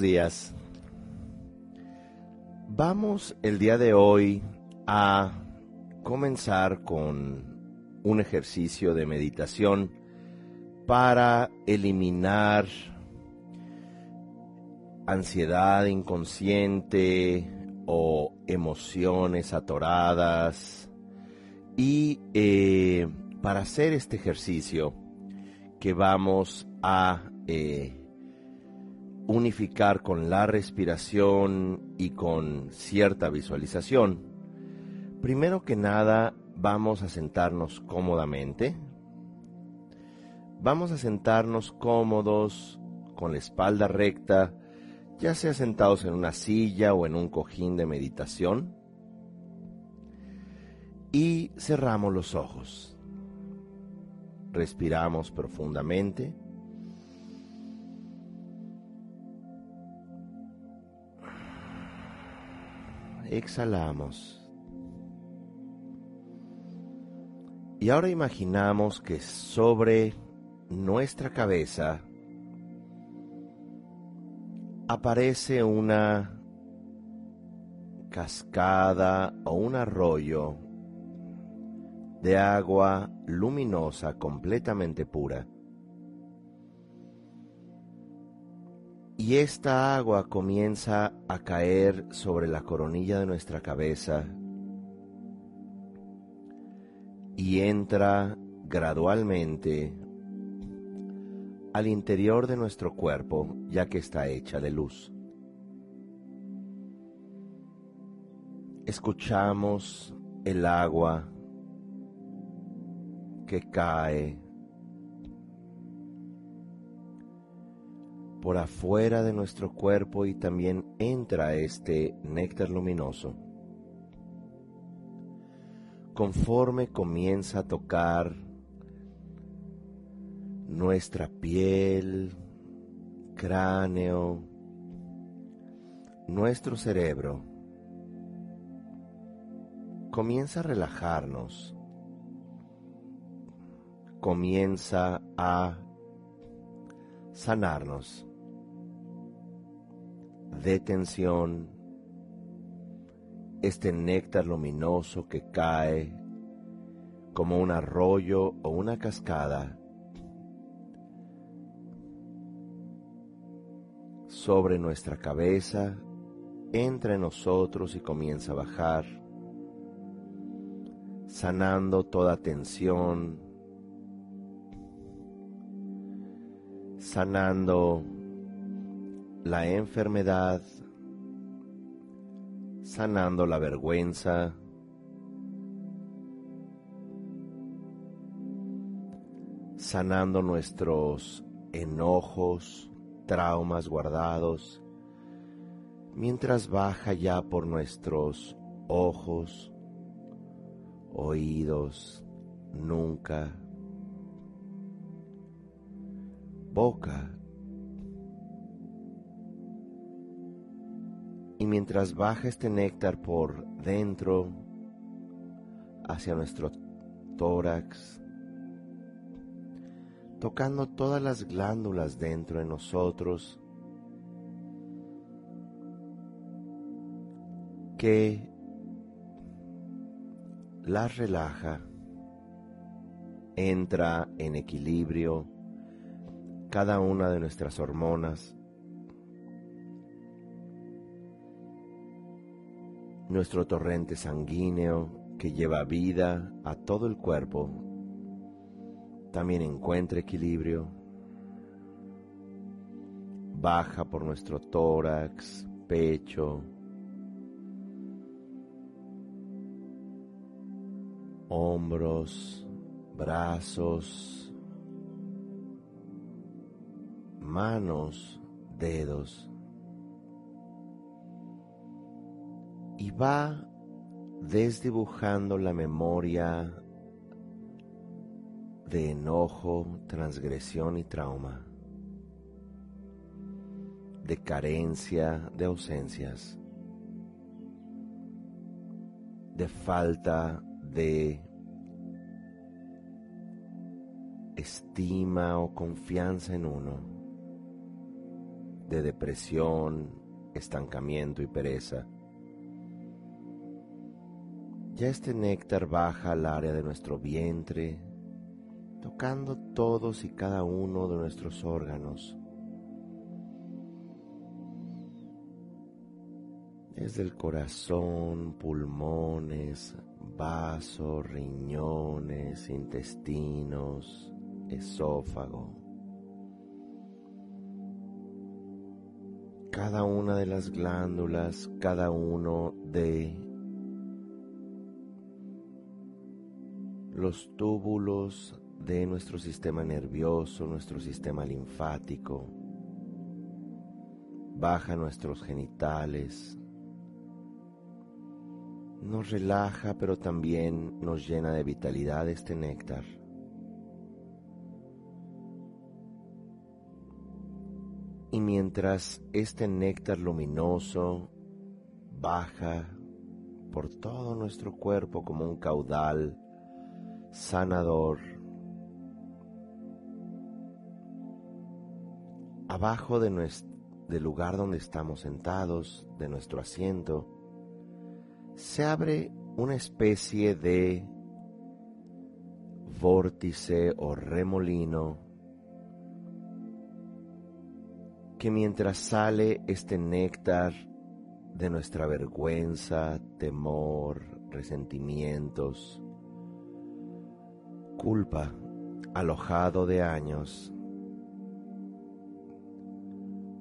Días. Vamos el día de hoy a comenzar con un ejercicio de meditación para eliminar ansiedad inconsciente o emociones atoradas y eh, para hacer este ejercicio que vamos a eh, unificar con la respiración y con cierta visualización, primero que nada vamos a sentarnos cómodamente. Vamos a sentarnos cómodos, con la espalda recta, ya sea sentados en una silla o en un cojín de meditación. Y cerramos los ojos. Respiramos profundamente. Exhalamos. Y ahora imaginamos que sobre nuestra cabeza aparece una cascada o un arroyo de agua luminosa completamente pura. Y esta agua comienza a caer sobre la coronilla de nuestra cabeza y entra gradualmente al interior de nuestro cuerpo, ya que está hecha de luz. Escuchamos el agua que cae por afuera de nuestro cuerpo y también entra este néctar luminoso. Conforme comienza a tocar nuestra piel, cráneo, nuestro cerebro, comienza a relajarnos, comienza a sanarnos de tensión, este néctar luminoso que cae como un arroyo o una cascada sobre nuestra cabeza, entra en nosotros y comienza a bajar, sanando toda tensión, sanando la enfermedad, sanando la vergüenza, sanando nuestros enojos, traumas guardados, mientras baja ya por nuestros ojos, oídos, nunca, boca, Y mientras baja este néctar por dentro, hacia nuestro tórax, tocando todas las glándulas dentro de nosotros, que las relaja, entra en equilibrio cada una de nuestras hormonas, nuestro torrente sanguíneo que lleva vida a todo el cuerpo también encuentra equilibrio, baja por nuestro tórax, pecho, hombros, brazos, manos, dedos. Y va desdibujando la memoria de enojo, transgresión y trauma, de carencia, de ausencias, de falta de estima o confianza en uno, de depresión, estancamiento y pereza. Ya este néctar baja al área de nuestro vientre, tocando todos y cada uno de nuestros órganos. Desde el corazón, pulmones, vasos, riñones, intestinos, esófago. Cada una de las glándulas, cada uno de los túbulos de nuestro sistema nervioso, nuestro sistema linfático, baja nuestros genitales, nos relaja pero también nos llena de vitalidad este néctar. Y mientras este néctar luminoso baja por todo nuestro cuerpo como un caudal sanador, abajo de nuestro, del lugar donde estamos sentados, de nuestro asiento, se abre una especie de vórtice o remolino que mientras sale este néctar de nuestra vergüenza, temor, resentimientos, culpa, alojado de años,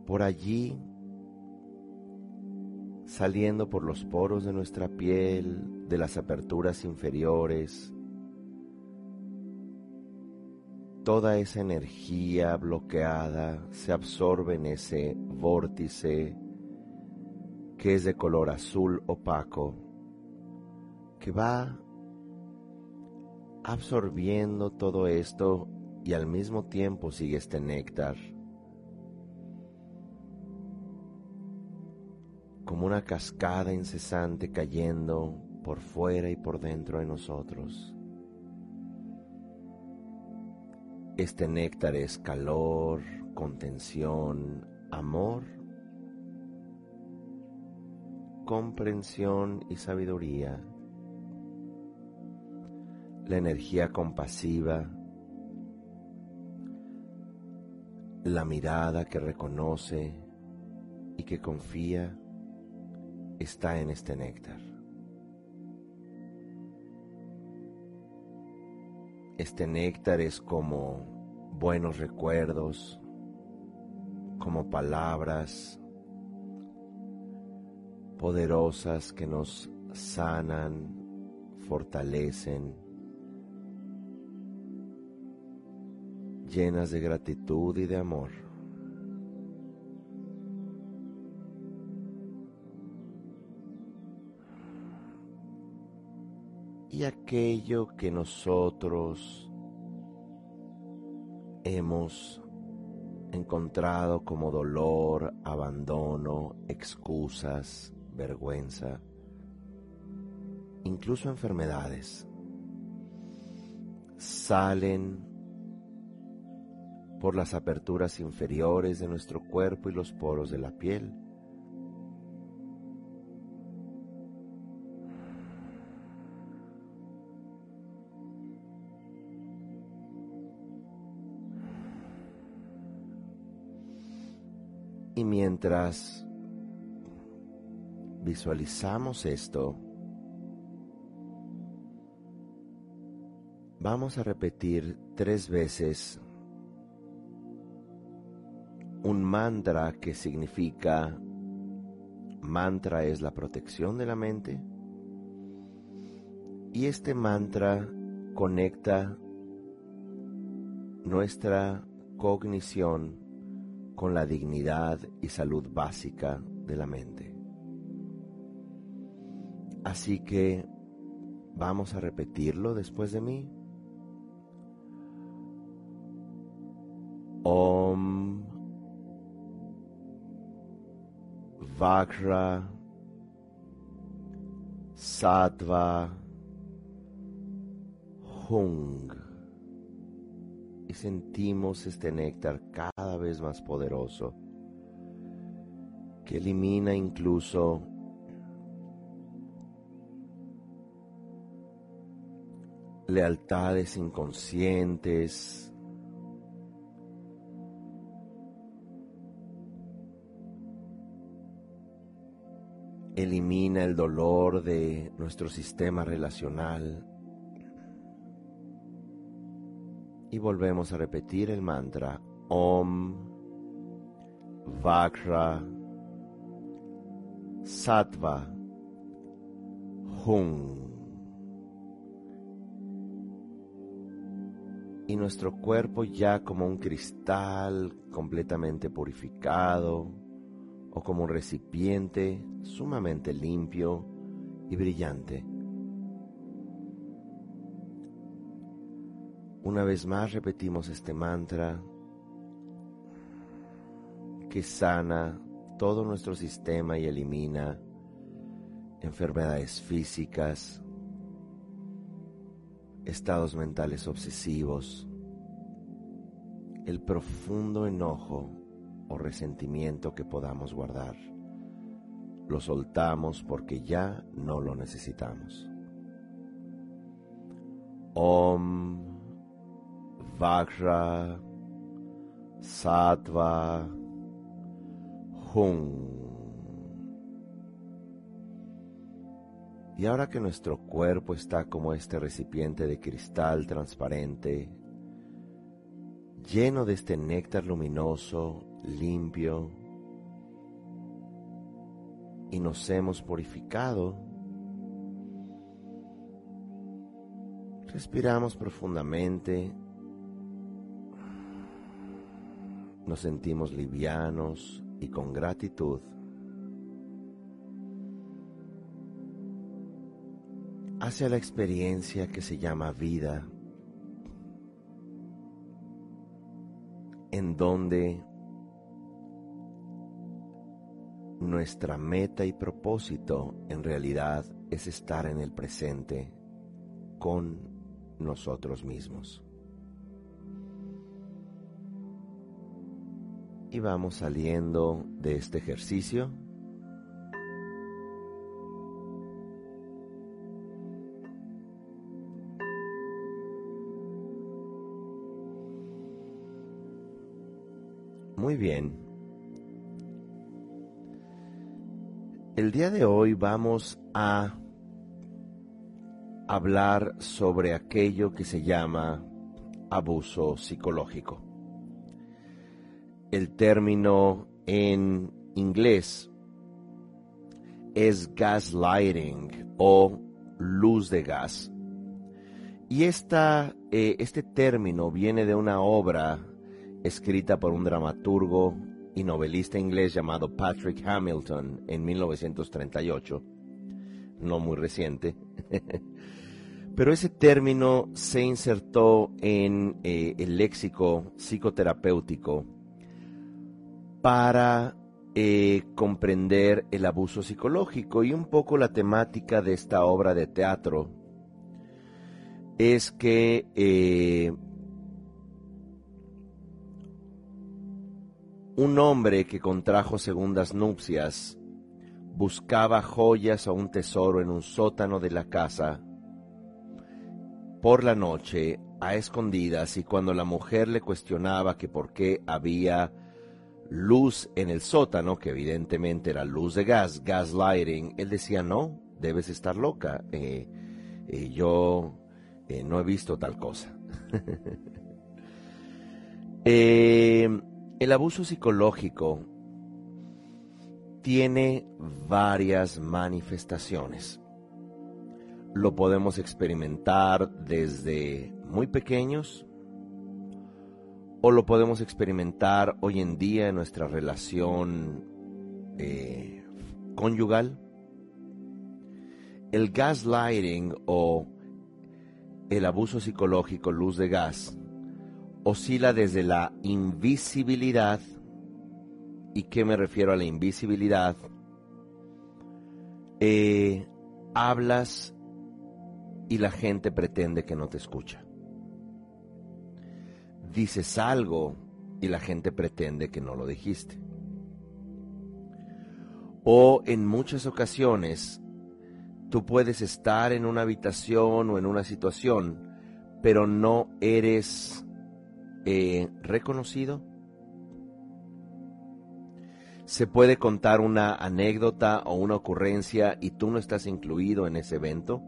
por allí, saliendo por los poros de nuestra piel, de las aperturas inferiores, toda esa energía bloqueada se absorbe en ese vórtice que es de color azul opaco, que va absorbiendo todo esto y al mismo tiempo sigue este néctar. como una cascada incesante cayendo por fuera y por dentro de nosotros. Este néctar es calor, contención, amor, comprensión y sabiduría. La energía compasiva, la mirada que reconoce y que confía está en este néctar. Este néctar es como buenos recuerdos, como palabras poderosas que nos sanan, fortalecen, llenas de gratitud y de amor. y aquello que nosotros hemos encontrado como dolor, abandono, excusas, vergüenza, incluso enfermedades, salen por las aperturas inferiores de nuestro cuerpo y los poros de la piel. Y mientras visualizamos esto, vamos a repetir tres veces un mantra que significa, mantra es la protección de la mente, y este mantra conecta nuestra cognición con la dignidad y salud básica de la mente. Así que vamos a repetirlo después de mí. Om Vakra Sattva Hung. Y sentimos este néctar cada vez más poderoso que elimina incluso lealtades inconscientes, elimina el dolor de nuestro sistema relacional y volvemos a repetir el mantra Om Vakra Sattva Hum. Y nuestro cuerpo ya como un cristal completamente purificado o como un recipiente sumamente limpio y brillante. Una vez más repetimos este mantra que sana todo nuestro sistema y elimina enfermedades físicas, estados mentales obsesivos, el profundo enojo o resentimiento que podamos guardar. Lo soltamos porque ya no lo necesitamos. Om Vajra Sattva Hum. Y ahora que nuestro cuerpo está como este recipiente de cristal transparente, lleno de este néctar luminoso, limpio, y nos hemos purificado, respiramos profundamente, nos sentimos livianos y con gratitud. hacia la experiencia que se llama vida, en donde nuestra meta y propósito en realidad es estar en el presente con nosotros mismos. Y vamos saliendo de este ejercicio Muy bien. El día de hoy vamos a hablar sobre aquello que se llama abuso psicológico. El término en inglés es gaslighting o luz de gas. Y esta, eh, este término viene de una obra escrita por un dramaturgo y novelista inglés llamado Patrick Hamilton en 1938, no muy reciente. Pero ese término se insertó en eh, el léxico psicoterapéutico para eh, comprender el abuso psicológico y un poco la temática de esta obra de teatro es que eh, Un hombre que contrajo segundas nupcias buscaba joyas o un tesoro en un sótano de la casa por la noche a escondidas y cuando la mujer le cuestionaba que por qué había luz en el sótano, que evidentemente era luz de gas, gaslighting, él decía, no, debes estar loca, eh, eh, yo eh, no he visto tal cosa. El abuso psicológico tiene varias manifestaciones. Lo podemos experimentar desde muy pequeños o lo podemos experimentar hoy en día en nuestra relación eh, conyugal. El gaslighting o el abuso psicológico, luz de gas, oscila desde la invisibilidad. ¿Y qué me refiero a la invisibilidad? Eh, hablas y la gente pretende que no te escucha. Dices algo y la gente pretende que no lo dijiste. O en muchas ocasiones tú puedes estar en una habitación o en una situación, pero no eres eh, reconocido. Se puede contar una anécdota o una ocurrencia y tú no estás incluido en ese evento.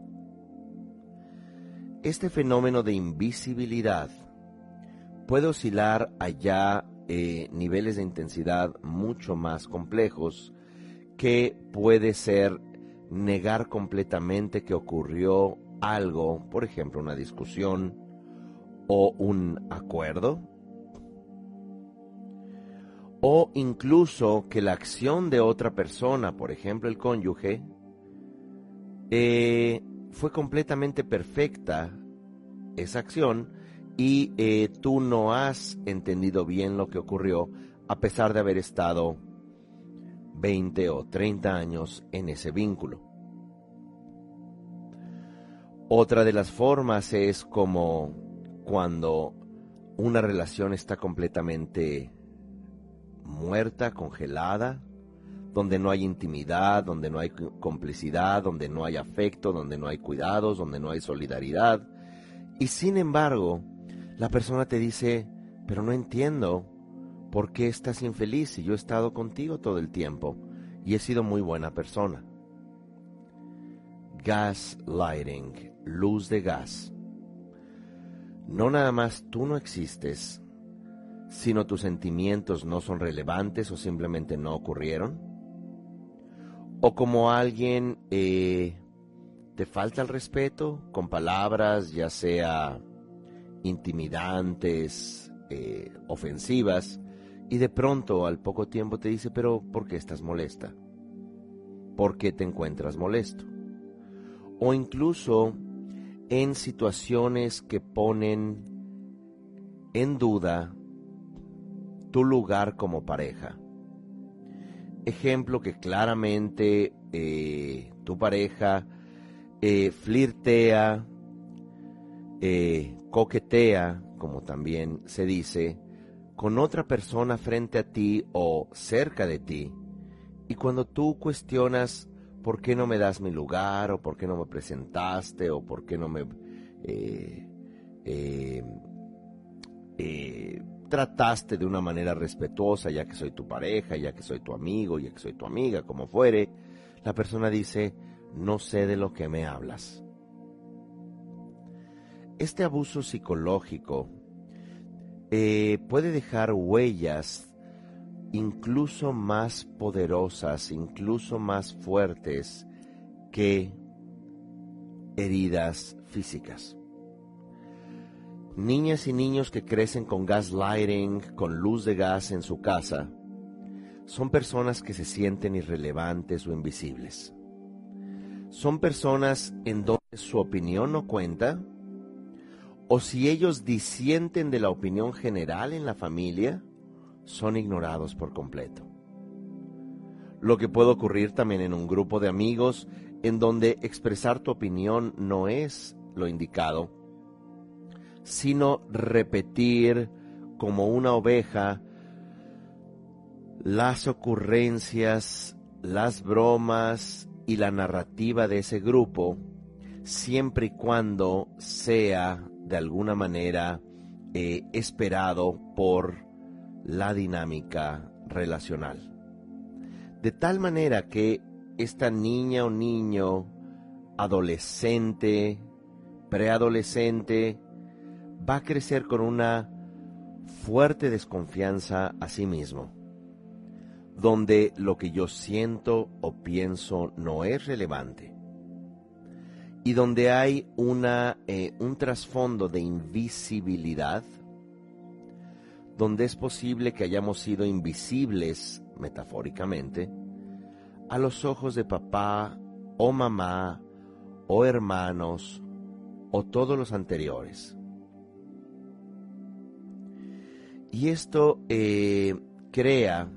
Este fenómeno de invisibilidad puede oscilar allá eh, niveles de intensidad mucho más complejos que puede ser negar completamente que ocurrió algo, por ejemplo, una discusión o un acuerdo, o incluso que la acción de otra persona, por ejemplo el cónyuge, eh, fue completamente perfecta esa acción y eh, tú no has entendido bien lo que ocurrió a pesar de haber estado 20 o 30 años en ese vínculo. Otra de las formas es como cuando una relación está completamente muerta, congelada, donde no hay intimidad, donde no hay complicidad, donde no hay afecto, donde no hay cuidados, donde no hay solidaridad. Y sin embargo, la persona te dice, pero no entiendo por qué estás infeliz si yo he estado contigo todo el tiempo y he sido muy buena persona. Gaslighting, luz de gas. No nada más tú no existes, sino tus sentimientos no son relevantes o simplemente no ocurrieron o como alguien eh, te falta el respeto con palabras, ya sea intimidantes, eh, ofensivas, y de pronto al poco tiempo te dice, pero ¿por qué estás molesta? ¿Por qué te encuentras molesto? O incluso en situaciones que ponen en duda tu lugar como pareja. Ejemplo que claramente eh, tu pareja eh, flirtea, eh, coquetea, como también se dice, con otra persona frente a ti o cerca de ti, y cuando tú cuestionas por qué no me das mi lugar, o por qué no me presentaste, o por qué no me trataste de una manera respetuosa, ya que soy tu pareja, ya que soy tu amigo, ya que soy tu amiga, como fuere, la persona dice, no sé de lo que me hablas. Este abuso psicológico eh, puede dejar huellas incluso más poderosas, incluso más fuertes que heridas físicas. Niñas y niños que crecen con gaslighting, con luz de gas en su casa, son personas que se sienten irrelevantes o invisibles. Son personas en donde su opinión no cuenta, o si ellos disienten de la opinión general en la familia, son ignorados por completo. Lo que puede ocurrir también en un grupo de amigos en donde expresar tu opinión no es lo indicado, sino repetir como una oveja las ocurrencias, las bromas y la narrativa de ese grupo, siempre y cuando sea de alguna manera eh, esperado por la dinámica relacional. De tal manera que esta niña o niño, adolescente, preadolescente, va a crecer con una fuerte desconfianza a sí mismo, donde lo que yo siento o pienso no es relevante, y donde hay una, eh, un trasfondo de invisibilidad, donde es posible que hayamos sido invisibles, metafóricamente, a los ojos de papá o mamá o hermanos o todos los anteriores. Y esto eh, crea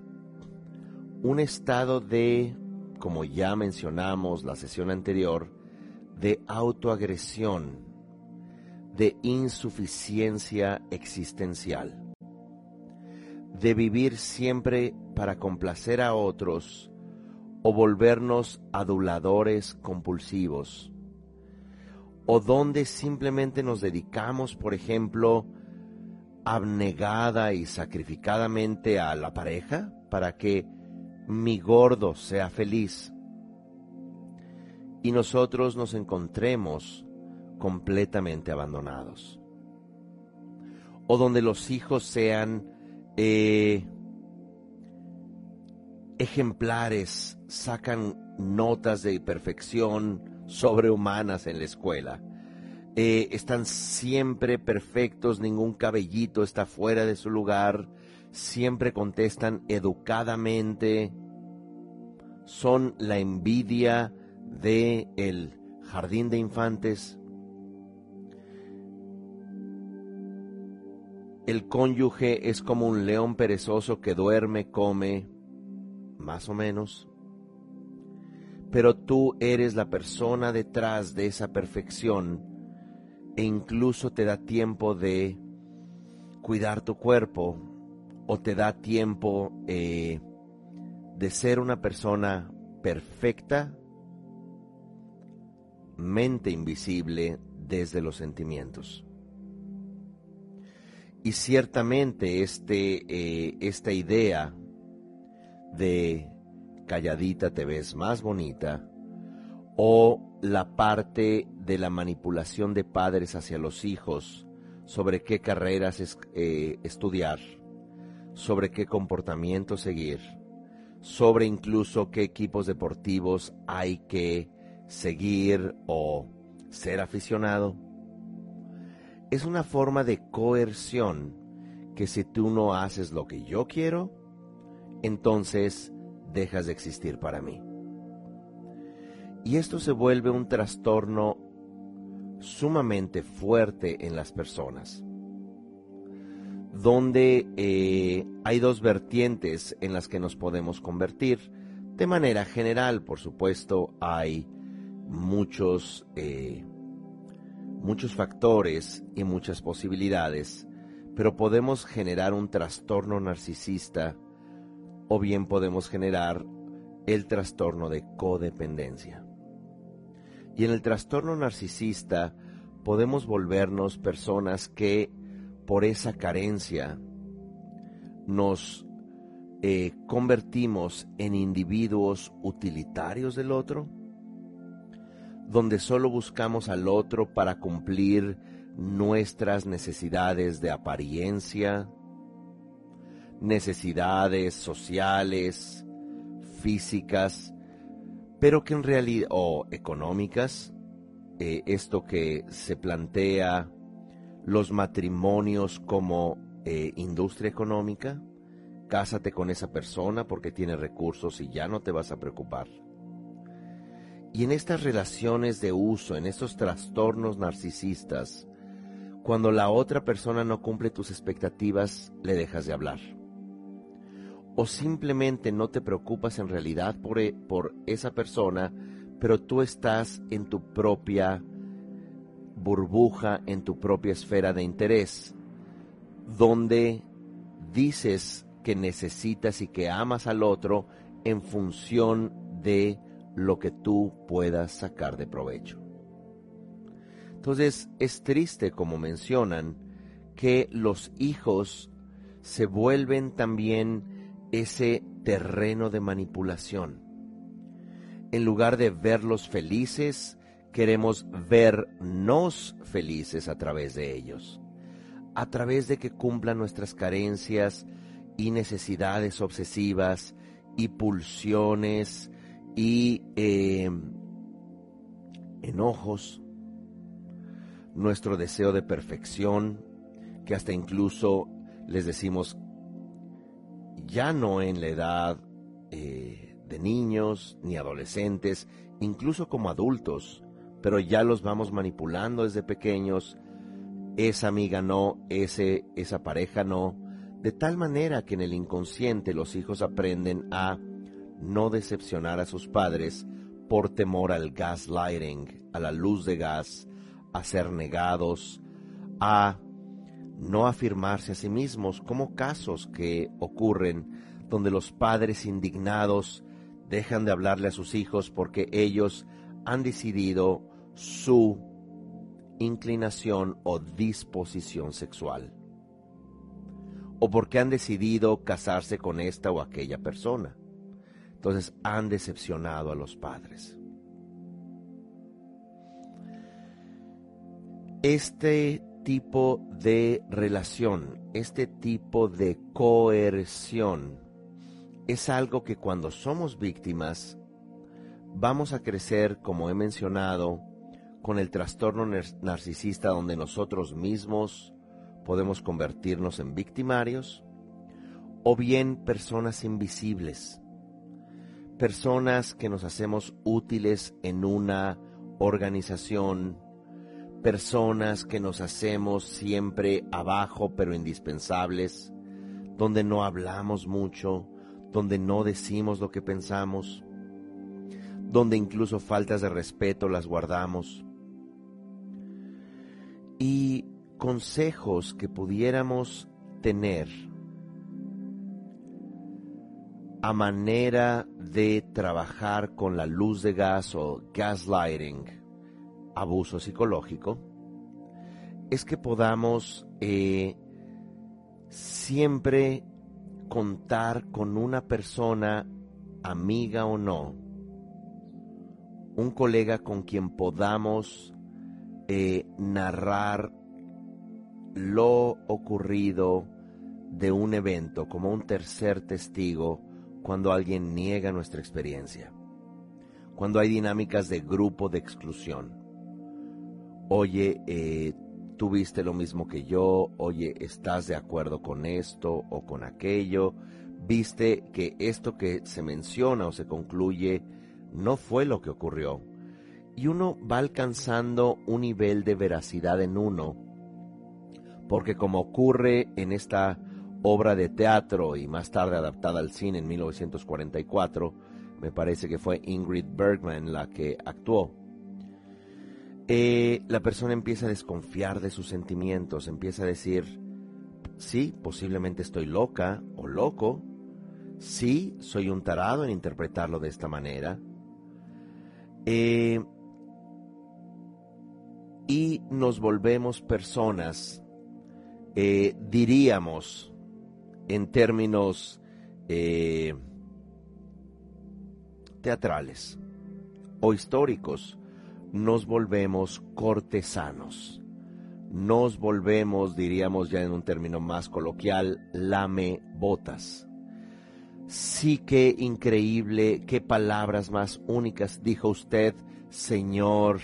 un estado de, como ya mencionamos la sesión anterior, de autoagresión, de insuficiencia existencial, de vivir siempre para complacer a otros o volvernos aduladores compulsivos, o donde simplemente nos dedicamos, por ejemplo, abnegada y sacrificadamente a la pareja para que mi gordo sea feliz y nosotros nos encontremos completamente abandonados. O donde los hijos sean eh, ejemplares, sacan notas de perfección sobrehumanas en la escuela. Eh, están siempre perfectos, ningún cabellito está fuera de su lugar, siempre contestan educadamente, son la envidia de el jardín de infantes. El cónyuge es como un león perezoso que duerme, come, más o menos. Pero tú eres la persona detrás de esa perfección e incluso te da tiempo de cuidar tu cuerpo o te da tiempo eh, de ser una persona perfecta, mente invisible desde los sentimientos. Y ciertamente este, eh, esta idea de calladita te ves más bonita o la parte de la manipulación de padres hacia los hijos sobre qué carreras eh, estudiar, sobre qué comportamiento seguir, sobre incluso qué equipos deportivos hay que seguir o ser aficionado. Es una forma de coerción que si tú no haces lo que yo quiero, entonces dejas de existir para mí. Y esto se vuelve un trastorno sumamente fuerte en las personas, donde eh, hay dos vertientes en las que nos podemos convertir. De manera general, por supuesto, hay muchos, eh, muchos factores y muchas posibilidades, pero podemos generar un trastorno narcisista o bien podemos generar el trastorno de codependencia. Y en el trastorno narcisista podemos volvernos personas que por esa carencia nos eh, convertimos en individuos utilitarios del otro, donde solo buscamos al otro para cumplir nuestras necesidades de apariencia, necesidades sociales, físicas, pero que en realidad, o económicas, eh, esto que se plantea los matrimonios como eh, industria económica, cásate con esa persona porque tiene recursos y ya no te vas a preocupar. Y en estas relaciones de uso, en estos trastornos narcisistas, cuando la otra persona no cumple tus expectativas, le dejas de hablar. O simplemente no te preocupas en realidad por, e, por esa persona, pero tú estás en tu propia burbuja, en tu propia esfera de interés, donde dices que necesitas y que amas al otro en función de lo que tú puedas sacar de provecho. Entonces es triste, como mencionan, que los hijos se vuelven también ese terreno de manipulación. En lugar de verlos felices, queremos vernos felices a través de ellos, a través de que cumplan nuestras carencias y necesidades obsesivas y pulsiones y eh, enojos, nuestro deseo de perfección, que hasta incluso les decimos ya no en la edad eh, de niños ni adolescentes, incluso como adultos, pero ya los vamos manipulando desde pequeños, esa amiga no, ese, esa pareja no, de tal manera que en el inconsciente los hijos aprenden a no decepcionar a sus padres por temor al gaslighting, a la luz de gas, a ser negados, a no afirmarse a sí mismos, como casos que ocurren donde los padres indignados dejan de hablarle a sus hijos porque ellos han decidido su inclinación o disposición sexual. O porque han decidido casarse con esta o aquella persona. Entonces han decepcionado a los padres. Este tipo de relación, este tipo de coerción, es algo que cuando somos víctimas vamos a crecer, como he mencionado, con el trastorno narcisista donde nosotros mismos podemos convertirnos en victimarios, o bien personas invisibles, personas que nos hacemos útiles en una organización, personas que nos hacemos siempre abajo pero indispensables, donde no hablamos mucho, donde no decimos lo que pensamos, donde incluso faltas de respeto las guardamos. Y consejos que pudiéramos tener a manera de trabajar con la luz de gas o gaslighting, abuso psicológico, es que podamos eh, siempre contar con una persona, amiga o no, un colega con quien podamos eh, narrar lo ocurrido de un evento como un tercer testigo cuando alguien niega nuestra experiencia, cuando hay dinámicas de grupo de exclusión. Oye, eh, tuviste lo mismo que yo, oye, estás de acuerdo con esto o con aquello, viste que esto que se menciona o se concluye no fue lo que ocurrió. Y uno va alcanzando un nivel de veracidad en uno, porque como ocurre en esta obra de teatro y más tarde adaptada al cine en 1944, me parece que fue Ingrid Bergman la que actuó eh, la persona empieza a desconfiar de sus sentimientos, empieza a decir, sí, posiblemente estoy loca o loco, sí, soy un tarado en interpretarlo de esta manera. Eh, y nos volvemos personas, eh, diríamos, en términos teatrales o históricos, nos volvemos cortesanos. Nos volvemos, diríamos ya en un término más coloquial, lame botas. Sí que increíble, qué palabras más únicas dijo usted, señor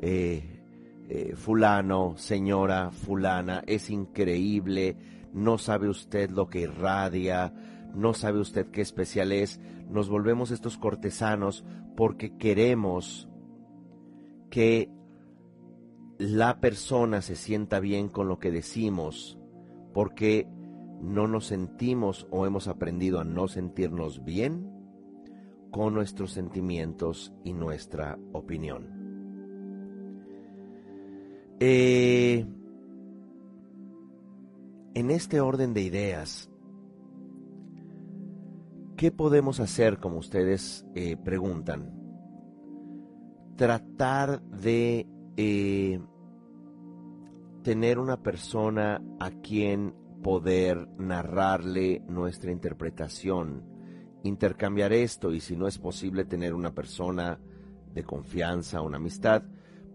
eh, eh, fulano, señora fulana, es increíble, no sabe usted lo que irradia, no sabe usted qué especial es. Nos volvemos estos cortesanos porque queremos que la persona se sienta bien con lo que decimos, porque no nos sentimos o hemos aprendido a no sentirnos bien con nuestros sentimientos y nuestra opinión. Eh, en este orden de ideas, ¿qué podemos hacer, como ustedes eh, preguntan? tratar de eh, tener una persona a quien poder narrarle nuestra interpretación, intercambiar esto y si no es posible tener una persona de confianza, una amistad,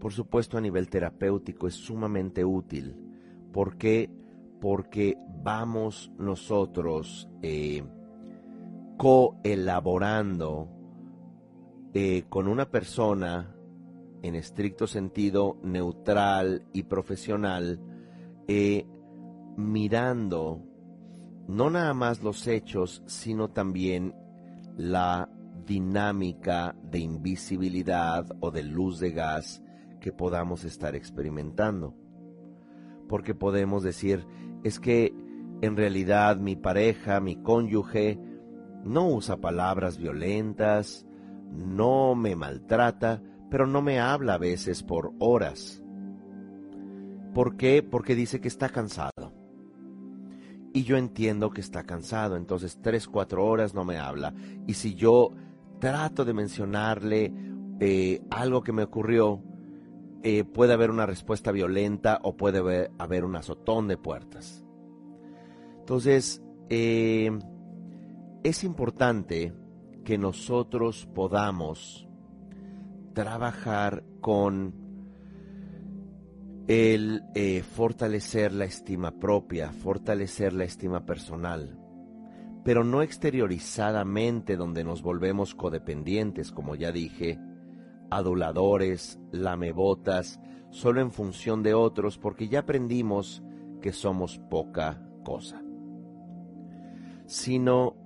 por supuesto a nivel terapéutico es sumamente útil. ¿Por qué? Porque vamos nosotros eh, coelaborando eh, con una persona en estricto sentido neutral y profesional, eh, mirando no nada más los hechos, sino también la dinámica de invisibilidad o de luz de gas que podamos estar experimentando. Porque podemos decir, es que en realidad mi pareja, mi cónyuge, no usa palabras violentas, no me maltrata, pero no me habla a veces por horas. ¿Por qué? Porque dice que está cansado. Y yo entiendo que está cansado, entonces tres, cuatro horas no me habla. Y si yo trato de mencionarle eh, algo que me ocurrió, eh, puede haber una respuesta violenta o puede haber, un azotón de puertas. Entonces, eh, es importante que nosotros podamos trabajar con el eh, fortalecer la estima propia, fortalecer la estima personal, pero no exteriorizadamente donde nos volvemos codependientes, como ya dije, aduladores, lamebotas, solo en función de otros, porque ya aprendimos que somos poca cosa, sino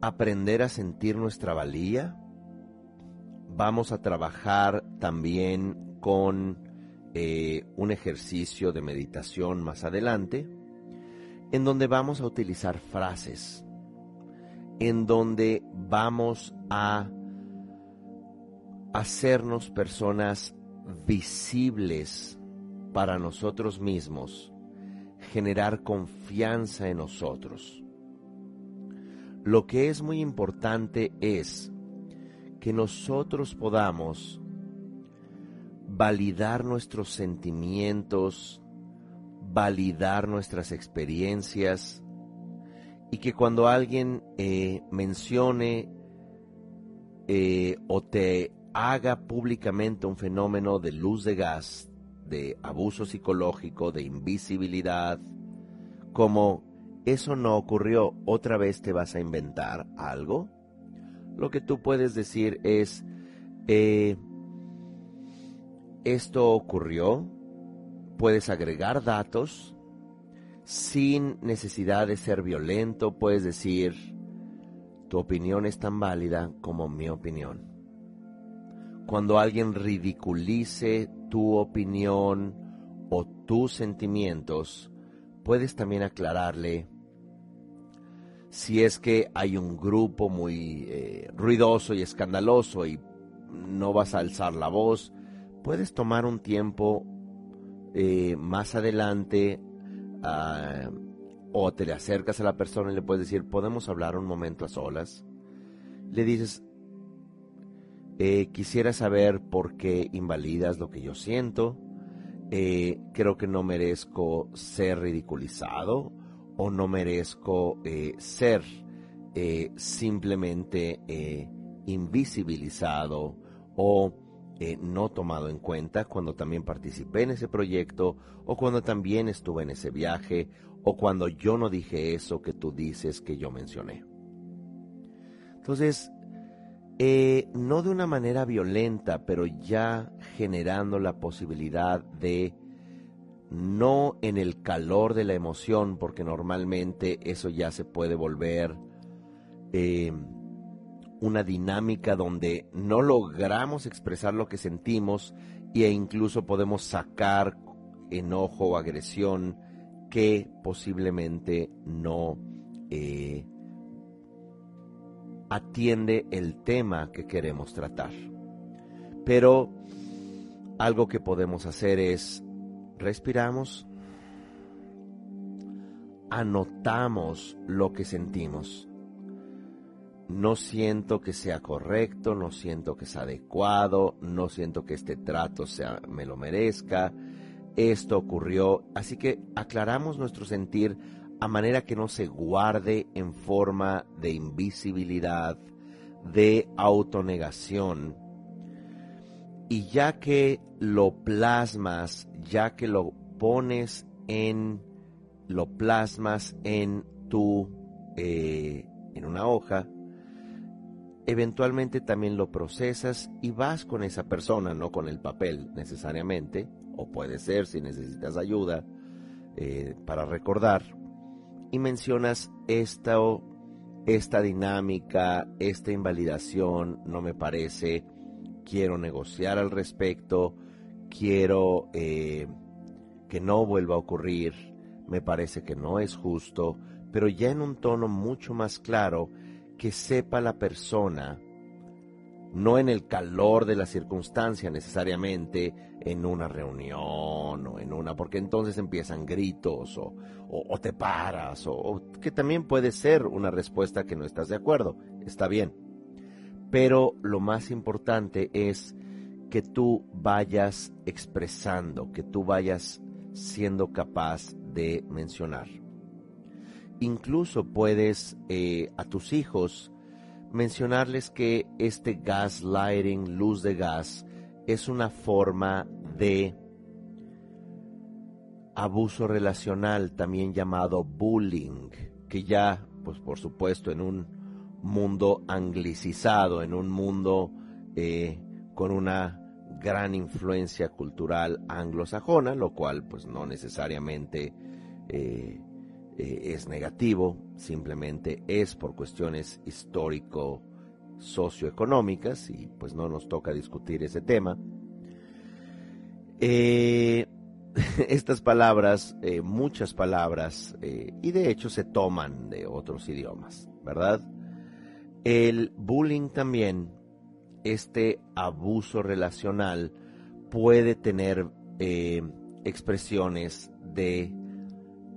aprender a sentir nuestra valía. Vamos a trabajar también con eh, un ejercicio de meditación más adelante, en donde vamos a utilizar frases, en donde vamos a hacernos personas visibles para nosotros mismos, generar confianza en nosotros. Lo que es muy importante es que nosotros podamos validar nuestros sentimientos, validar nuestras experiencias y que cuando alguien eh, mencione eh, o te haga públicamente un fenómeno de luz de gas, de abuso psicológico, de invisibilidad, como eso no ocurrió, otra vez te vas a inventar algo, lo que tú puedes decir es, eh, esto ocurrió, puedes agregar datos sin necesidad de ser violento, puedes decir, tu opinión es tan válida como mi opinión cuando alguien ridiculice tu opinión o tus sentimientos, puedes también aclararle si es que hay un grupo muy eh, ruidoso y escandaloso y no vas a alzar la voz, puedes tomar un tiempo eh, más adelante ah, o te le acercas a la persona y le puedes decir, podemos hablar un momento a solas. Le dices, eh, quisiera saber por qué invalidas lo que yo siento. Eh, creo que no merezco ser ridiculizado o no merezco eh, ser simplemente invisibilizado o no tomado en cuenta cuando también participé en ese proyecto o cuando también estuve en ese viaje o cuando yo no dije eso que tú dices que yo mencioné. Entonces, eh, no de una manera violenta, pero ya generando la posibilidad de no en el calor de la emoción, porque normalmente eso ya se puede volver eh, una dinámica donde no logramos expresar lo que sentimos e incluso podemos sacar enojo o agresión que posiblemente no eh, atiende el tema que queremos tratar. Pero algo que podemos hacer es respiramos, anotamos lo que sentimos. No siento que sea correcto, no siento que sea adecuado, no siento que este trato sea, me lo merezca. Esto ocurrió, así que aclaramos nuestro sentir a manera que no se guarde en forma de invisibilidad, de autonegación. Y ya que lo plasmas, ya que lo pones en, lo plasmas en tu, eh, en una hoja, eventualmente también lo procesas y vas con esa persona, no con el papel necesariamente, o puede ser si necesitas ayuda eh, para recordar, y mencionas esta, esta dinámica, esta invalidación, no me parece, quiero negociar al respecto, quiero eh, que no vuelva a ocurrir, me parece que no es justo, pero ya en un tono mucho más claro que sepa la persona no en el calor de la circunstancia necesariamente, en una reunión o en una, porque entonces empiezan gritos o, o, te paras, o, que también puede ser una respuesta que no estás de acuerdo, está bien. Pero lo más importante es que tú vayas expresando, que tú vayas siendo capaz de mencionar. Incluso puedes eh, a tus hijos mencionarles que este gaslighting, luz de gas, es una forma de abuso relacional, también llamado bullying, que ya, pues por supuesto, en un mundo anglicizado, en un mundo eh, con una gran influencia cultural anglosajona, lo cual pues no necesariamente eh, eh, es negativo, simplemente es por cuestiones histórico socioeconómicas y pues no nos toca discutir ese tema. estas palabras, muchas palabras, y de hecho se toman de otros idiomas, ¿verdad? El bullying también, este abuso relacional, puede tener eh, expresiones de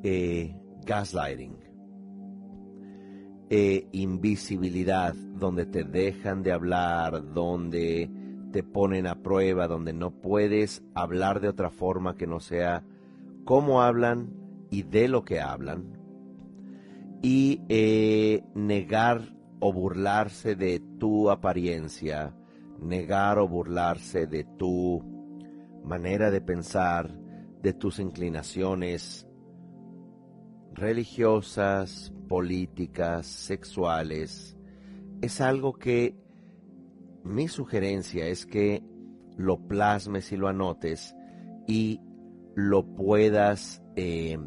eh, gaslighting, eh, invisibilidad, donde te dejan de hablar, donde te ponen a prueba, donde no puedes hablar de otra forma que no sea cómo hablan y de lo que hablan, y negar o burlarse de tu apariencia, negar o burlarse de tu manera de pensar, de tus inclinaciones religiosas, políticas, sexuales, es algo que mi sugerencia es que lo plasmes y lo anotes y lo puedas eh,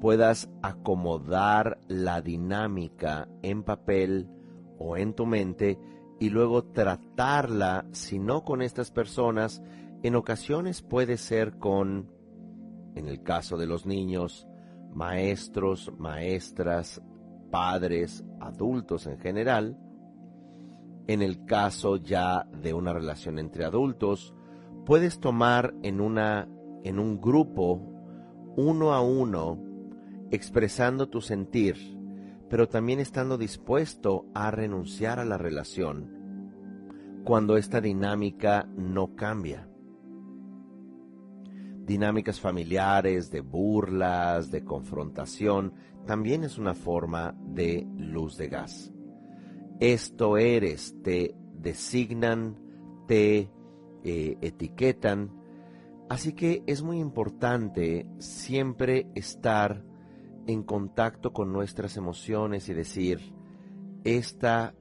puedas acomodar la dinámica en papel o en tu mente y luego tratarla, si no con estas personas, en ocasiones puede ser con, en el caso de los niños, maestros, maestras, padres, adultos en general. En el caso ya de una relación entre adultos, puedes tomar en una en un grupo uno a uno expresando tu sentir, pero también estando dispuesto a renunciar a la relación cuando esta dinámica no cambia. Dinámicas familiares, de burlas, de confrontación, también es una forma de luz de gas. Esto eres, te designan, te eh, etiquetan, así que es muy importante siempre estar en contacto con nuestras emociones y decir, esta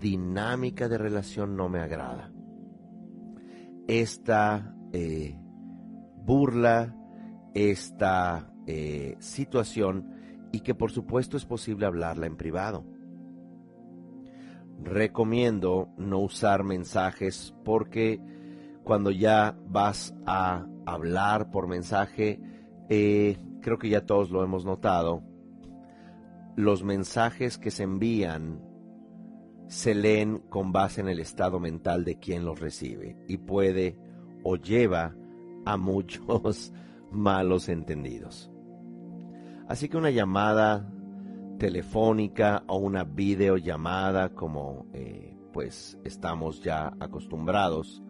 dinámica de relación no me agrada. Esta eh, burla, esta eh, situación y que por supuesto es posible hablarla en privado. Recomiendo no usar mensajes porque cuando ya vas a hablar por mensaje, eh, creo que ya todos lo hemos notado, los mensajes que se envían se leen con base en el estado mental de quien los recibe y puede o lleva a muchos malos entendidos. Así que una llamada telefónica o una videollamada como eh, pues estamos ya acostumbrados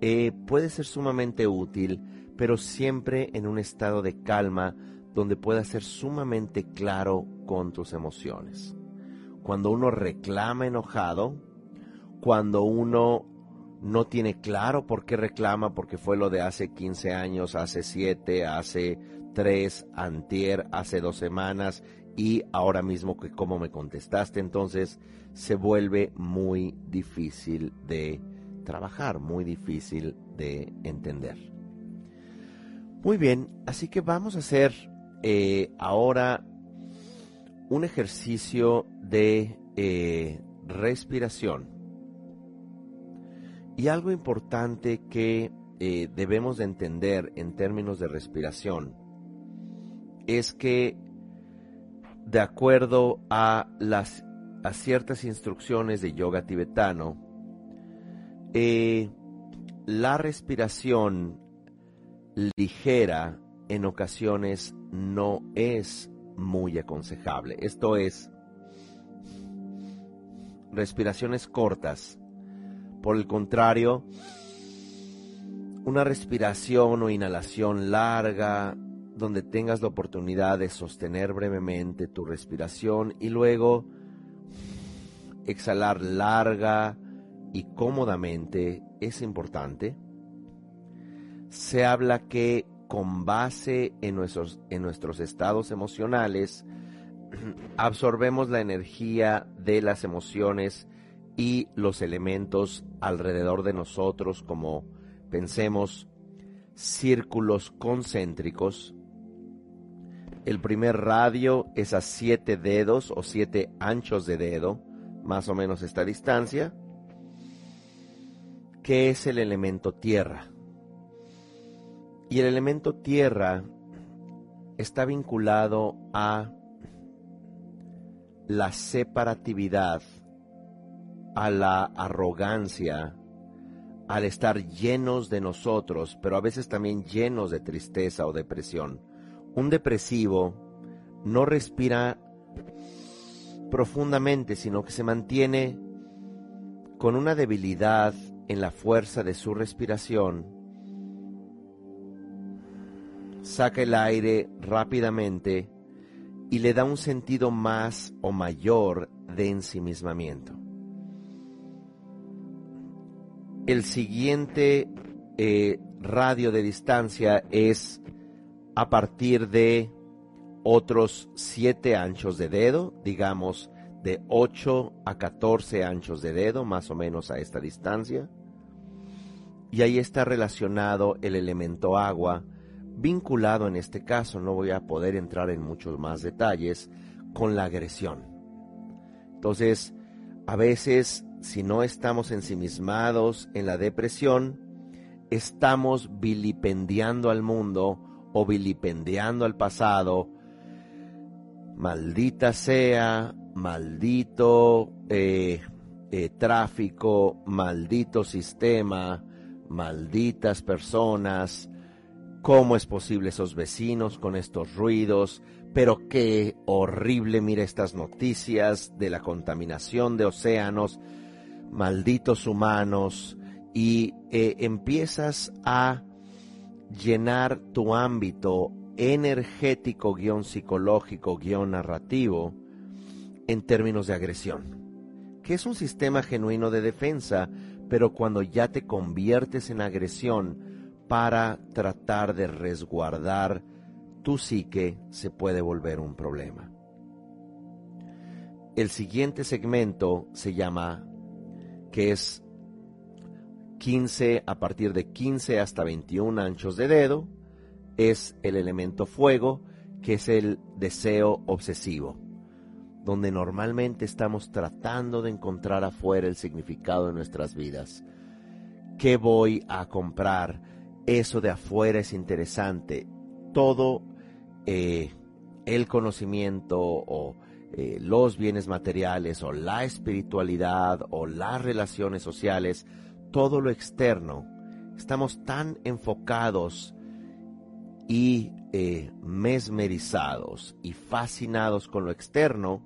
eh, puede ser sumamente útil pero siempre en un estado de calma donde puedas ser sumamente claro con tus emociones. Cuando uno reclama enojado, cuando uno no tiene claro por qué reclama, porque fue lo de hace 15 años, hace 7, hace 3, antier, hace dos semanas y ahora mismo que como me contestaste, entonces se vuelve muy difícil de trabajar, muy difícil de entender. Muy bien, así que vamos a hacer eh, ahora un ejercicio de eh, respiración. Y algo importante que eh, debemos de entender en términos de respiración es que de acuerdo a las a ciertas instrucciones de yoga tibetano, la respiración ligera en ocasiones no es muy aconsejable. Esto es, respiraciones cortas. Por el contrario, una respiración o inhalación larga donde tengas la oportunidad de sostener brevemente tu respiración y luego exhalar larga y cómodamente es importante. Se habla que con base en nuestros, en nuestros estados emocionales, absorbemos la energía de las emociones y los elementos alrededor de nosotros como pensemos círculos concéntricos. El primer radio es a siete dedos o siete anchos de dedo, más o menos esta distancia, que es el elemento tierra. Y el elemento tierra está vinculado a la separatividad, a la arrogancia, al estar llenos de nosotros, pero a veces también llenos de tristeza o depresión. Un depresivo no respira profundamente, sino que se mantiene con una debilidad en la fuerza de su respiración, saca el aire rápidamente y le da un sentido más o mayor de ensimismamiento. El siguiente eh, radio de distancia es a partir de otros 7 anchos de dedo, digamos de 8 a 14 anchos de dedo, más o menos a esta distancia. Y ahí está relacionado el elemento agua, vinculado en este caso, no voy a poder entrar en muchos más detalles, con la agresión. Entonces, a veces, si no estamos ensimismados en la depresión, estamos vilipendiando al mundo o vilipendiando al pasado. Maldita sea, maldito eh, eh, tráfico, maldito sistema, malditas personas, cómo es posible esos vecinos con estos ruidos, pero qué horrible, mira estas noticias de la contaminación de océanos, malditos humanos, y eh, empiezas a llenar tu ámbito energético, guion psicológico, guion narrativo, en términos de agresión, que es un sistema genuino de defensa, pero cuando ya te conviertes en agresión para tratar de resguardar tu psique, se puede volver un problema. El siguiente segmento se llama, que es 15, a partir de 15 hasta 21 anchos de dedo, es el elemento fuego, que es el deseo obsesivo, donde normalmente estamos tratando de encontrar afuera el significado de nuestras vidas. ¿Qué voy a comprar? Eso de afuera es interesante. Todo eh, el conocimiento o eh, los bienes materiales o la espiritualidad o las relaciones sociales, todo lo externo, estamos tan enfocados y eh, mesmerizados y fascinados con lo externo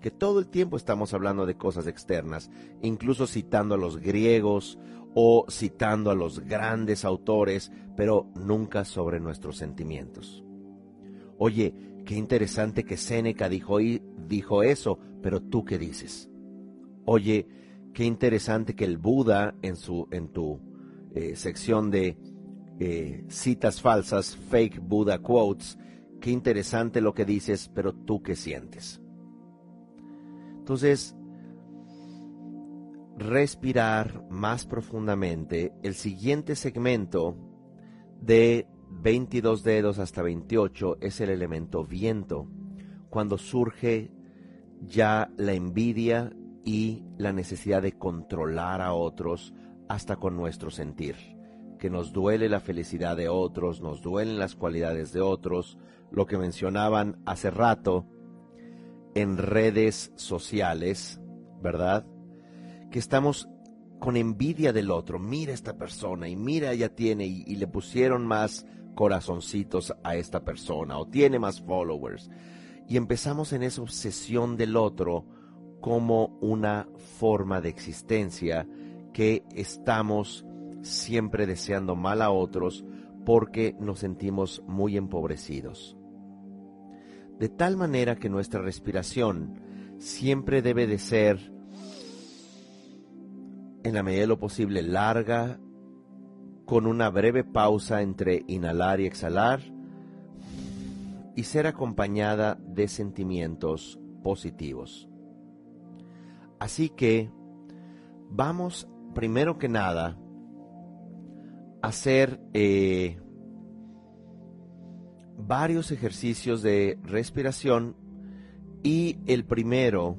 que todo el tiempo estamos hablando de cosas externas, incluso citando a los griegos o citando a los grandes autores, pero nunca sobre nuestros sentimientos. Oye, qué interesante que Séneca dijo, dijo eso, pero tú qué dices. Oye, qué interesante que el Buda en, su, en tu eh, sección de eh, citas falsas, fake Buddha quotes, qué interesante lo que dices, pero tú qué sientes. Entonces, respirar más profundamente, el siguiente segmento de 22 dedos hasta 28 es el elemento viento, cuando surge ya la envidia y la necesidad de controlar a otros hasta con nuestro sentir, que nos duele la felicidad de otros, nos duelen las cualidades de otros, lo que mencionaban hace rato en redes sociales, ¿verdad? Que estamos con envidia del otro, mira esta persona y mira ella tiene y, y le pusieron más corazoncitos a esta persona o tiene más followers. Y empezamos en esa obsesión del otro como una forma de existencia que estamos siempre deseando mal a otros porque nos sentimos muy empobrecidos. De tal manera que nuestra respiración siempre debe de ser, en la medida de lo posible, larga, con una breve pausa entre inhalar y exhalar, y ser acompañada de sentimientos positivos. Así que vamos primero que nada a hacer eh, varios ejercicios de respiración y el primero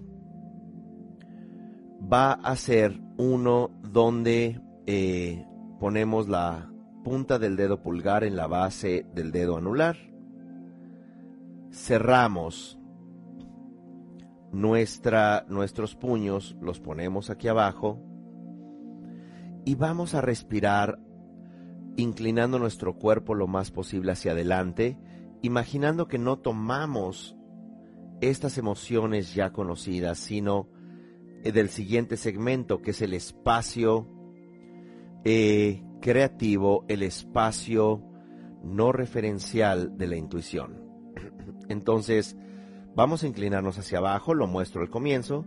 va a ser uno donde eh, ponemos la punta del dedo pulgar en la base del dedo anular, cerramos. Nuestra, nuestros puños, los ponemos aquí abajo. Y vamos a respirar inclinando nuestro cuerpo lo más posible hacia adelante, imaginando que no tomamos estas emociones ya conocidas, sino eh, del siguiente segmento, que es el espacio eh, creativo, el espacio no referencial de la intuición. Entonces, vamos a inclinarnos hacia abajo, lo muestro al comienzo.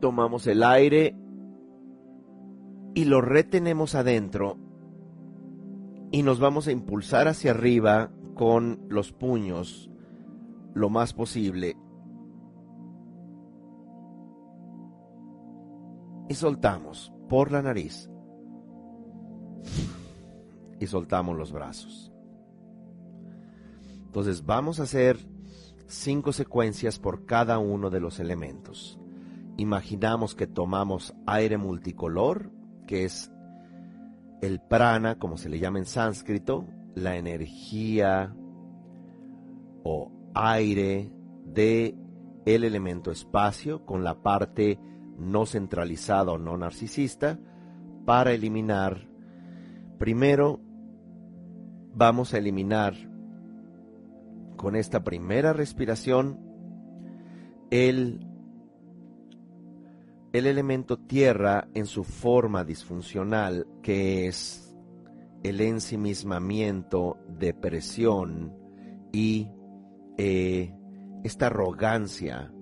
Tomamos el aire y lo retenemos adentro y nos vamos a impulsar hacia arriba con los puños lo más posible. Y soltamos por la nariz. Y soltamos los brazos. Entonces vamos a hacer cinco secuencias por cada uno de los elementos. Imaginamos que tomamos aire multicolor, que es el prana, como se le llama en sánscrito, la energía o aire de el elemento espacio con la parte no centralizada o no narcisista para eliminar primero vamos a eliminar con esta primera respiración el el elemento tierra en su forma disfuncional que es el ensimismamiento, depresión y eh, esta arrogancia,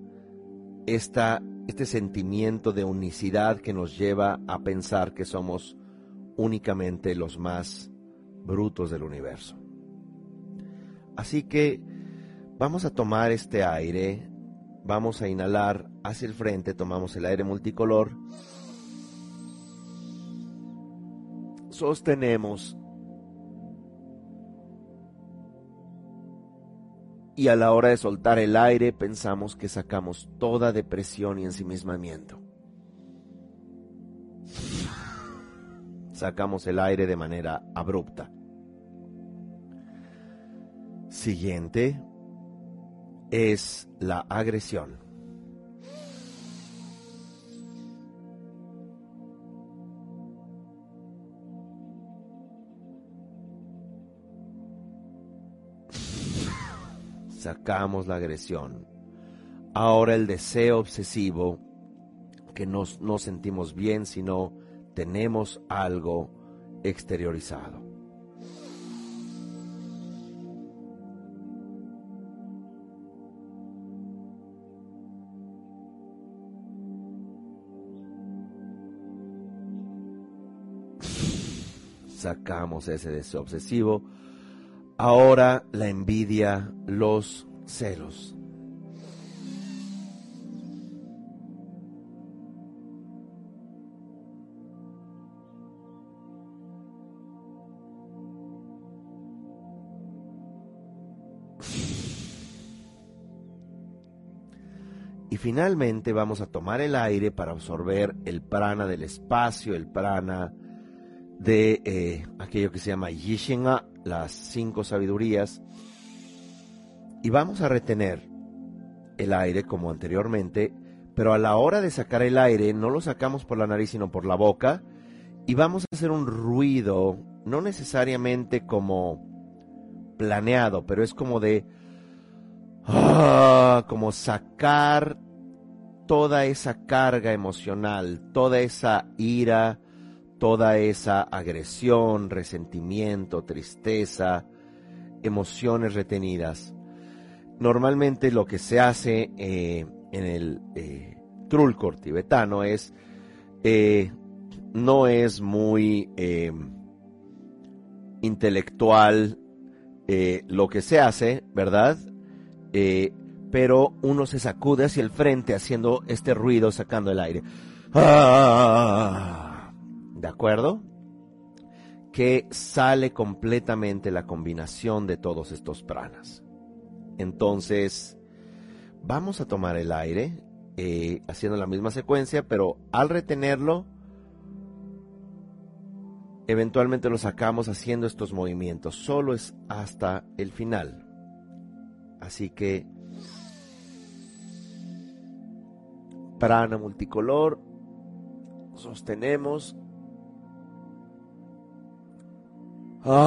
esta, este sentimiento de unicidad que nos lleva a pensar que somos únicamente los más brutos del universo. Así que vamos a tomar este aire, vamos a inhalar hacia el frente, tomamos el aire multicolor sostenemos y a la hora de soltar el aire pensamos que sacamos toda depresión y ensimismamiento. Sacamos el aire de manera abrupta. Siguiente es la agresión. Sacamos la agresión. Ahora el deseo obsesivo, que nos, no sentimos bien, sino tenemos algo exteriorizado. Sacamos ese deseo obsesivo Ahora la envidia, los celos. Y finalmente vamos a tomar el aire para absorber el prana del espacio, el prana de eh, aquello que se llama Yishinga, las cinco sabidurías, y vamos a retener el aire como anteriormente, pero a la hora de sacar el aire no lo sacamos por la nariz sino por la boca, y vamos a hacer un ruido, no necesariamente como planeado, pero es como de... ah, como sacar toda esa carga emocional, toda esa ira, toda esa agresión, resentimiento, tristeza, emociones retenidas. Normalmente lo que se hace eh, en el eh, trulcor tibetano es, eh, no es muy eh, intelectual lo que se hace, ¿verdad? pero uno se sacude hacia el frente haciendo este ruido, sacando el aire. ¡Ah! ¿De acuerdo? Que sale completamente la combinación de todos estos pranas. Entonces, vamos a tomar el aire eh, haciendo la misma secuencia, pero al retenerlo, eventualmente lo sacamos haciendo estos movimientos. Solo es hasta el final. Así que prana multicolor, sostenemos. Vamos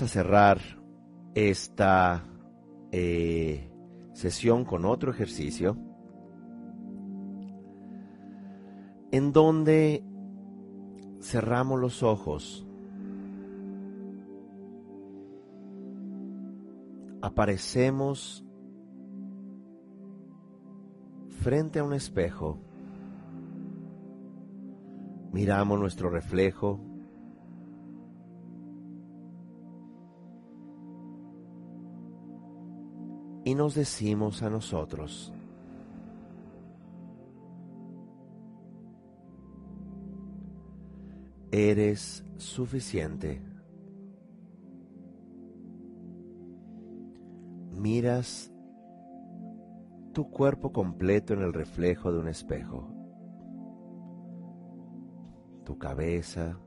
a cerrar esta eh, sesión con otro ejercicio en donde cerramos los ojos, aparecemos frente a un espejo, miramos nuestro reflejo, y nos decimos a nosotros, eres suficiente. Miras tu cuerpo completo en el reflejo de un espejo. Tu cabeza,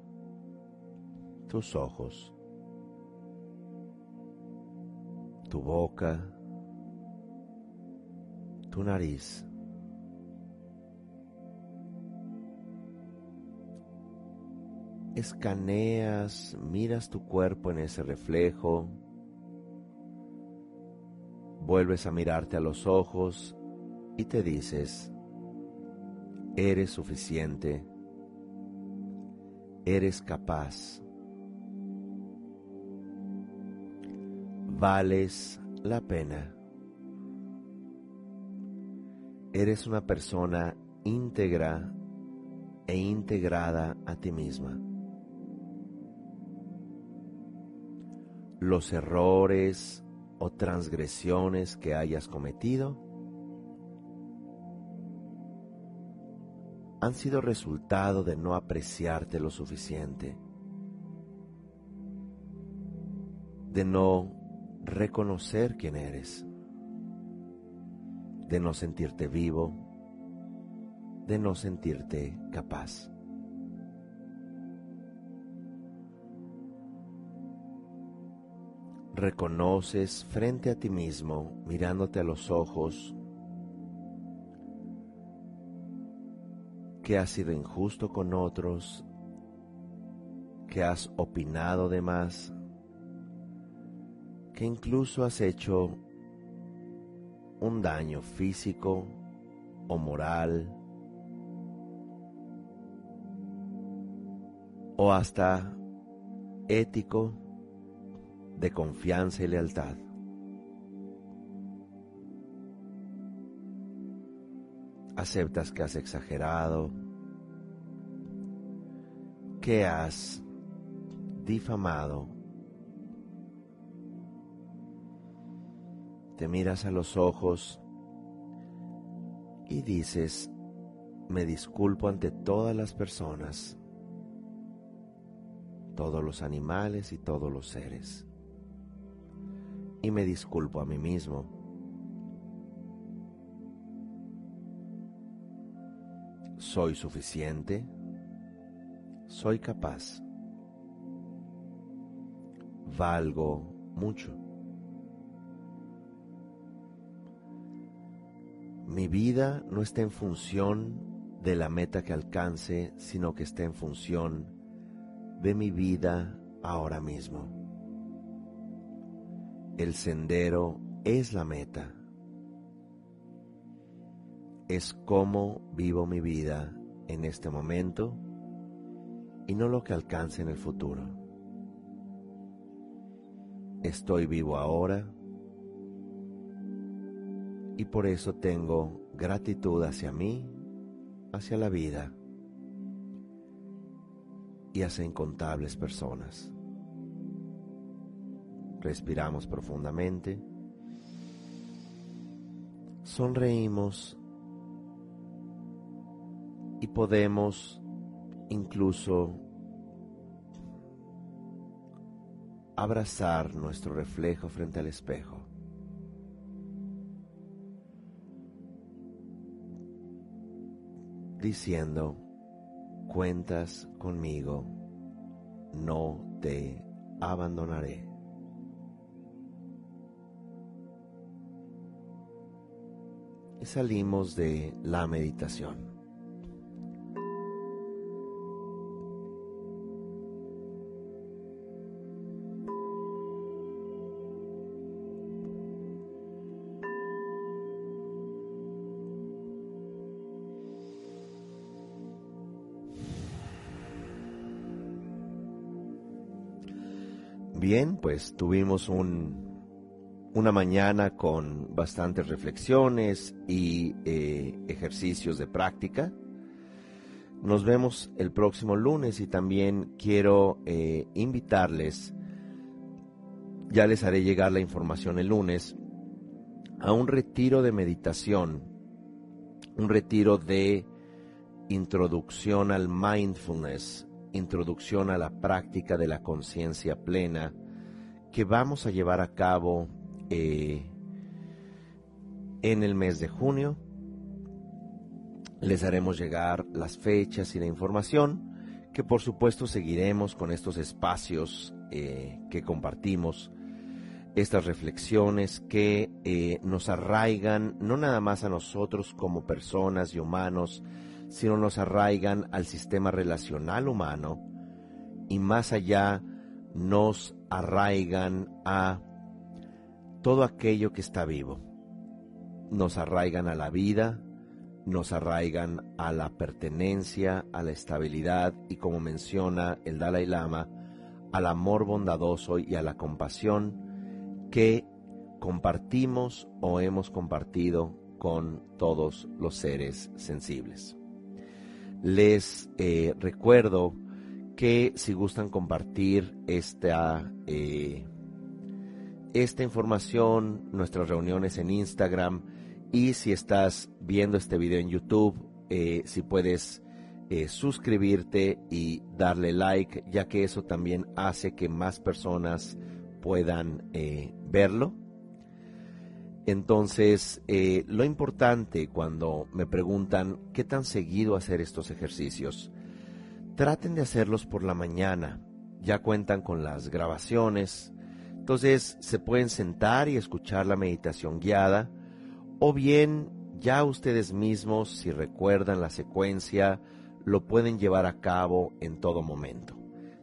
tus ojos, tu boca, tu nariz. Escaneas, miras tu cuerpo en ese reflejo, vuelves a mirarte a los ojos y te dices, eres suficiente, eres capaz, vales la pena. Eres una persona íntegra e integrada a ti misma. Los errores o transgresiones que hayas cometido han sido resultado de no apreciarte lo suficiente, de no reconocer quién eres de no sentirte vivo, de no sentirte capaz. Reconoces frente a ti mismo, mirándote a los ojos, que has sido injusto con otros, que has opinado de más, que incluso has hecho un daño físico o moral o hasta ético de confianza y lealtad. Aceptas que has exagerado, que has difamado te miras a los ojos y dices, me disculpo ante todas las personas, todos los animales y todos los seres. Y me disculpo a mí mismo. Soy suficiente. Soy capaz. Valgo mucho. mi vida no esté en función de la meta que alcance, sino que esté en función de mi vida ahora mismo. El sendero es la meta. Es cómo vivo mi vida en este momento y no lo que alcance en el futuro. Estoy vivo ahora y por eso tengo gratitud hacia mí, hacia la vida y hacia incontables personas. Respiramos profundamente, sonreímos y podemos incluso abrazar nuestro reflejo frente al espejo. diciendo, cuentas conmigo, no te abandonaré. Salimos de la meditación. Bien, pues tuvimos un, una mañana con bastantes reflexiones y eh, ejercicios de práctica. Nos vemos el próximo lunes y también quiero eh, invitarles, ya les haré llegar la información el lunes, a un retiro de meditación, un retiro de introducción al mindfulness introducción a la práctica de la conciencia plena que vamos a llevar a cabo eh, en el mes de junio. Les haremos llegar las fechas y la información que por supuesto seguiremos con estos espacios eh, que compartimos, estas reflexiones que eh, nos arraigan no nada más a nosotros como personas y humanos, sino nos arraigan al sistema relacional humano y más allá nos arraigan a todo aquello que está vivo. Nos arraigan a la vida, nos arraigan a la pertenencia, a la estabilidad y como menciona el Dalai Lama, al amor bondadoso y a la compasión que compartimos o hemos compartido con todos los seres sensibles. Les eh, recuerdo que si gustan compartir esta, eh, esta información, nuestras reuniones en Instagram y si estás viendo este video en YouTube, eh, si puedes suscribirte y darle like, ya que eso también hace que más personas puedan verlo. Entonces, eh, lo importante cuando me preguntan qué tan seguido hacer estos ejercicios, traten de hacerlos por la mañana. Ya cuentan con las grabaciones. Entonces, se pueden sentar y escuchar la meditación guiada. O bien, ya ustedes mismos, si recuerdan la secuencia, lo pueden llevar a cabo en todo momento,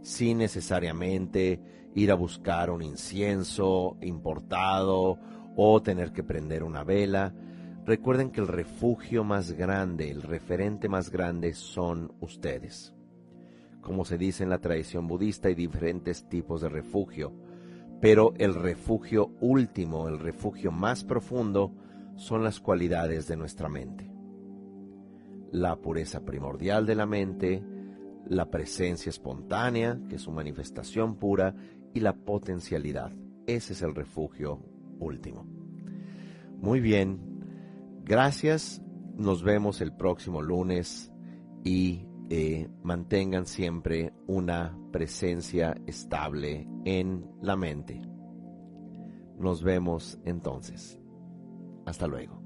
sin necesariamente ir a buscar un incienso importado o tener que prender una vela. Recuerden que el refugio más grande, el referente más grande son ustedes. Como se dice en la tradición budista, hay diferentes tipos de refugio, pero el refugio último, el refugio más profundo, son las cualidades de nuestra mente. La pureza primordial de la mente, la presencia espontánea, que es su manifestación pura, y la potencialidad. Ese es el refugio último. Muy bien, gracias, nos vemos el próximo lunes y eh, mantengan siempre una presencia estable en la mente. Nos vemos entonces. Hasta luego.